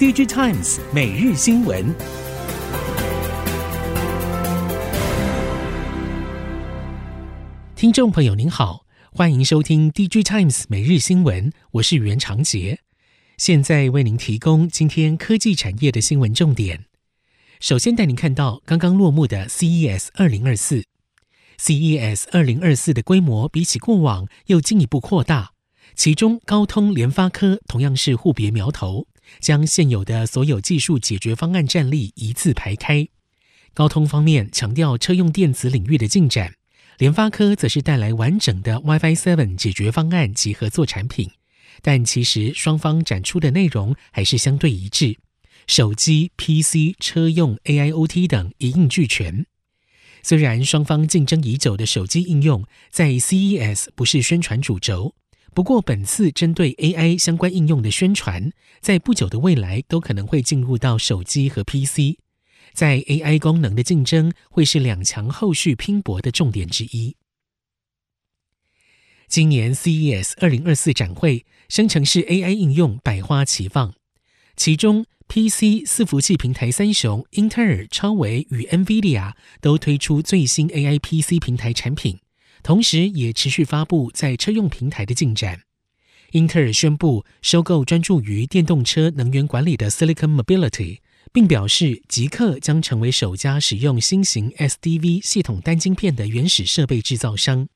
DigiTimes 每日新闻，听众朋友您好，欢迎收听 DigiTimes 每日新闻，我是袁长杰，现在为您提供今天科技产业的新闻重点。首先带您看到刚刚落幕的 CES 二零二四，CES 二零二四的规模比起过往又进一步扩大，其中高通、联发科同样是互别苗头。将现有的所有技术解决方案战力一字排开。高通方面强调车用电子领域的进展，联发科则是带来完整的 WiFi 7解决方案及合作产品。但其实双方展出的内容还是相对一致，手机、PC、车用、AIoT 等一应俱全。虽然双方竞争已久的手机应用在 CES 不是宣传主轴。不过，本次针对 AI 相关应用的宣传，在不久的未来都可能会进入到手机和 PC。在 AI 功能的竞争，会是两强后续拼搏的重点之一。今年 CES 二零二四展会，生成式 AI 应用百花齐放，其中 PC 伺服器平台三雄英特尔、超微与 NVIDIA 都推出最新 AI PC 平台产品。同时，也持续发布在车用平台的进展。英特尔宣布收购专注于电动车能源管理的 Silicon Mobility，并表示极氪将成为首家使用新型 SDV 系统单晶片的原始设备制造商。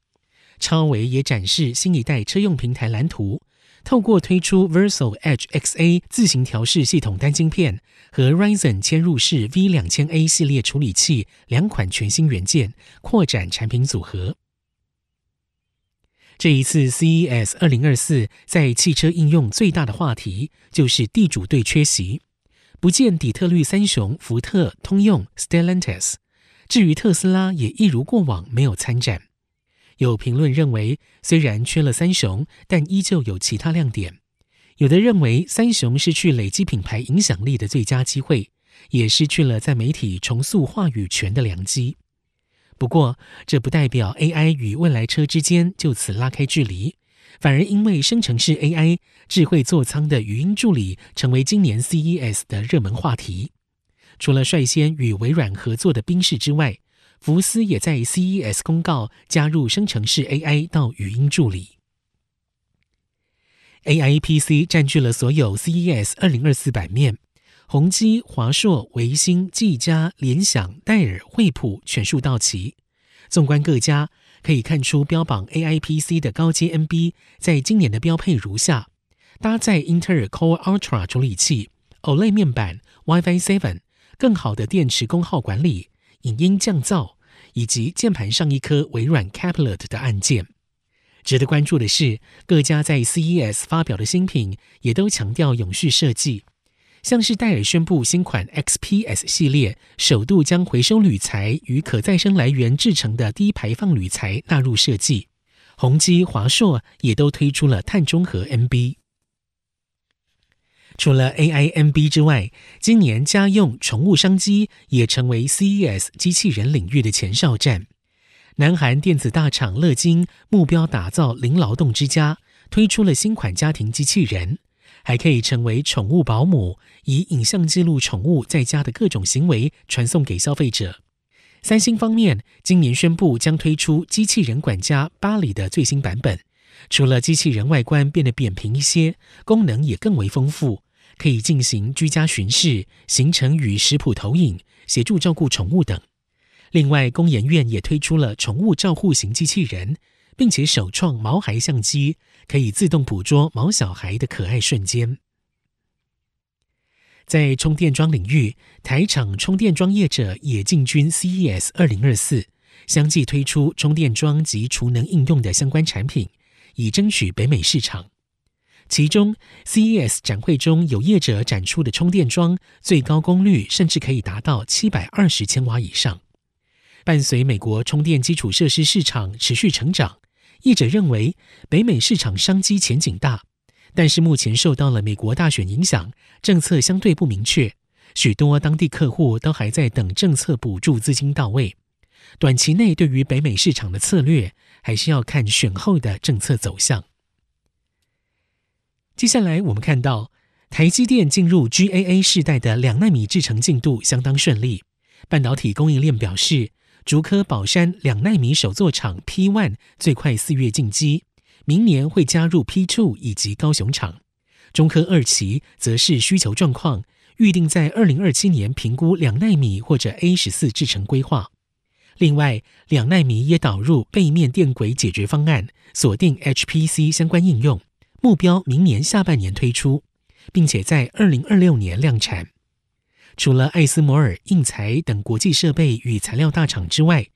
超微也展示新一代车用平台蓝图，透过推出 Versal Edge XA 自行调试系统单晶片和 Ryzen 嵌入式 V 两千 A 系列处理器两款全新元件，扩展产品组合。这一次 CES 二零二四在汽车应用最大的话题就是地主队缺席，不见底特律三雄福特、通用、Stellantis。至于特斯拉，也一如过往没有参展。有评论认为，虽然缺了三雄，但依旧有其他亮点。有的认为，三雄失去累积品牌影响力的最佳机会，也失去了在媒体重塑话语权的良机。不过，这不代表 AI 与未来车之间就此拉开距离，反而因为生成式 AI、智慧座舱的语音助理成为今年 CES 的热门话题。除了率先与微软合作的宾士之外，福斯也在 CES 公告加入生成式 AI 到语音助理。AI PC 占据了所有 CES 二零二四版面。宏基、华硕、微星、技嘉、联想、戴尔、惠普全数到齐。纵观各家，可以看出标榜 AI PC 的高阶 NB 在今年的标配如下：搭载英特尔 Core Ultra 处理器、OLED 面板、WiFi 7、更好的电池功耗管理、影音降噪，以及键盘上一颗微软 Caplet 的按键。值得关注的是，各家在 CES 发表的新品也都强调永续设计。像是戴尔宣布新款 XPS 系列首度将回收铝材与可再生来源制成的低排放铝材纳入设计，宏基、华硕也都推出了碳中和 NB。除了 AI NB 之外，今年家用宠物商机也成为 CES 机器人领域的前哨战。南韩电子大厂乐金目标打造零劳动之家，推出了新款家庭机器人。还可以成为宠物保姆，以影像记录宠物在家的各种行为，传送给消费者。三星方面今年宣布将推出机器人管家巴里的最新版本，除了机器人外观变得扁平一些，功能也更为丰富，可以进行居家巡视、行程与食谱投影、协助照顾宠物等。另外，工研院也推出了宠物照护型机器人。并且首创毛孩相机，可以自动捕捉毛小孩的可爱瞬间。在充电桩领域，台厂充电桩业者也进军 CES 二零二四，相继推出充电桩及储能应用的相关产品，以争取北美市场。其中，CES 展会中有业者展出的充电桩，最高功率甚至可以达到七百二十千瓦以上。伴随美国充电基础设施市场持续成长。业者认为，北美市场商机前景大，但是目前受到了美国大选影响，政策相对不明确，许多当地客户都还在等政策补助资金到位。短期内对于北美市场的策略，还是要看选后的政策走向。接下来我们看到，台积电进入 GAA 世代的两纳米制程进度相当顺利。半导体供应链表示，竹科宝山两纳米首座厂 P1 最快四月进机，明年会加入 P2 以及高雄厂。中科二期则是需求状况，预定在二零二七年评估两纳米或者 A 十四制程规划。另外，两纳米也导入背面电轨解决方案，锁定 HPC 相关应用，目标明年下半年推出。并且在二零二六年量产。除了艾斯摩尔、应材等国际设备与材料大厂之外，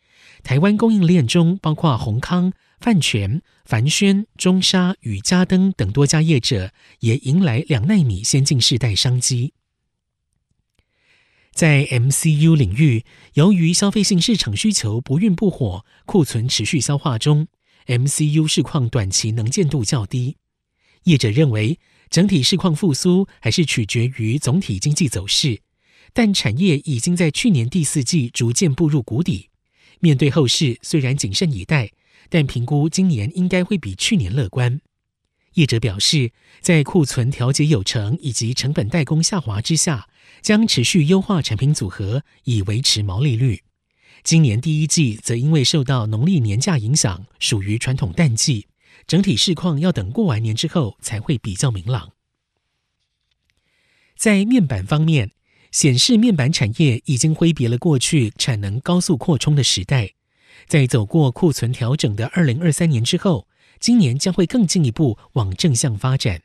台湾供应链中包括宏康、泛全、凡轩、中沙与嘉登等多家业者，也迎来两纳米先进世代商机。在 MCU 领域，由于消费性市场需求不温不火，库存持续消化中，MCU 市况短期能见度较低。业者认为，整体市况复苏还是取决于总体经济走势，但产业已经在去年第四季逐渐步入谷底。面对后市，虽然谨慎以待，但评估今年应该会比去年乐观。业者表示，在库存调节有成以及成本代工下滑之下，将持续优化产品组合，以维持毛利率。今年第一季则因为受到农历年假影响，属于传统淡季。整体市况要等过完年之后才会比较明朗。在面板方面，显示面板产业已经挥别了过去产能高速扩充的时代，在走过库存调整的二零二三年之后，今年将会更进一步往正向发展。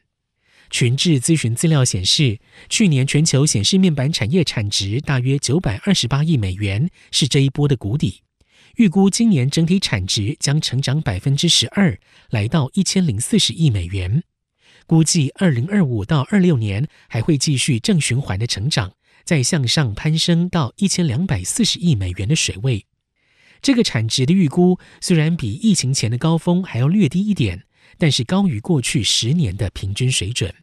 群智咨询资料显示，去年全球显示面板产业产值大约九百二十八亿美元，是这一波的谷底。预估今年整体产值将成长百分之十二，来到一千零四十亿美元。估计二零二五到二六年还会继续正循环的成长，再向上攀升到一千两百四十亿美元的水位。这个产值的预估虽然比疫情前的高峰还要略低一点，但是高于过去十年的平均水准。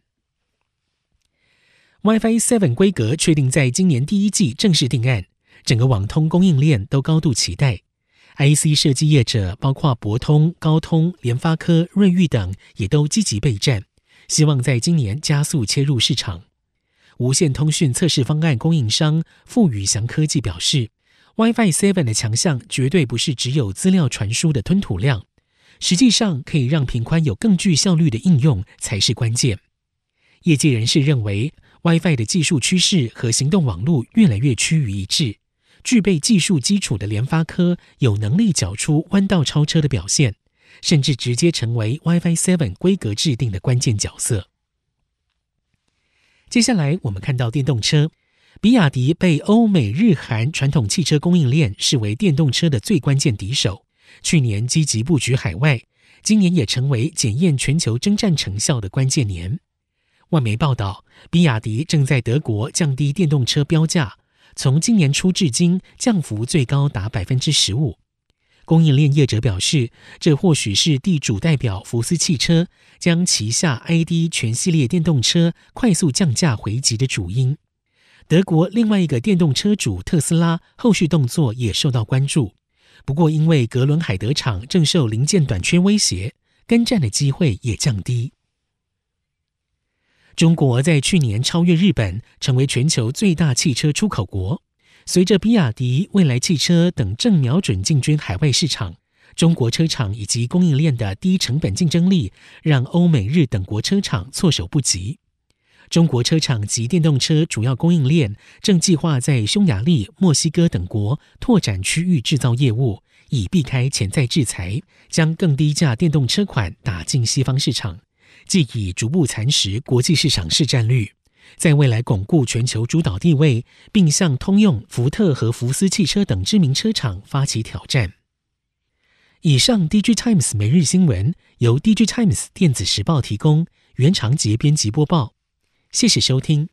WiFi 7规格确定在今年第一季正式定案，整个网通供应链都高度期待。IC 设计业者包括博通、高通、联发科、瑞昱等，也都积极备战，希望在今年加速切入市场。无线通讯测试方案供应商富宇祥科技表示，WiFi 7的强项绝对不是只有资料传输的吞吐量，实际上可以让频宽有更具效率的应用才是关键。业界人士认为，WiFi 的技术趋势和行动网络越来越趋于一致。具备技术基础的联发科有能力缴出弯道超车的表现，甚至直接成为 WiFi 7规格制定的关键角色。接下来，我们看到电动车，比亚迪被欧美日韩传统汽车供应链视为电动车的最关键敌手。去年积极布局海外，今年也成为检验全球征战成效的关键年。外媒报道，比亚迪正在德国降低电动车标价。从今年初至今，降幅最高达百分之十五。供应链业者表示，这或许是地主代表福斯汽车将旗下 ID 全系列电动车快速降价回击的主因。德国另外一个电动车主特斯拉后续动作也受到关注，不过因为格伦海德厂正受零件短缺威胁，跟战的机会也降低。中国在去年超越日本，成为全球最大汽车出口国。随着比亚迪、蔚来汽车等正瞄准进军海外市场，中国车厂以及供应链的低成本竞争力，让欧美日等国车厂措手不及。中国车厂及电动车主要供应链正计划在匈牙利、墨西哥等国拓展区域制造业务，以避开潜在制裁，将更低价电动车款打进西方市场。既已逐步蚕食国际市场市占率，在未来巩固全球主导地位，并向通用、福特和福斯汽车等知名车厂发起挑战。以上，DG Times 每日新闻由 DG Times 电子时报提供，原长节编辑播报，谢谢收听。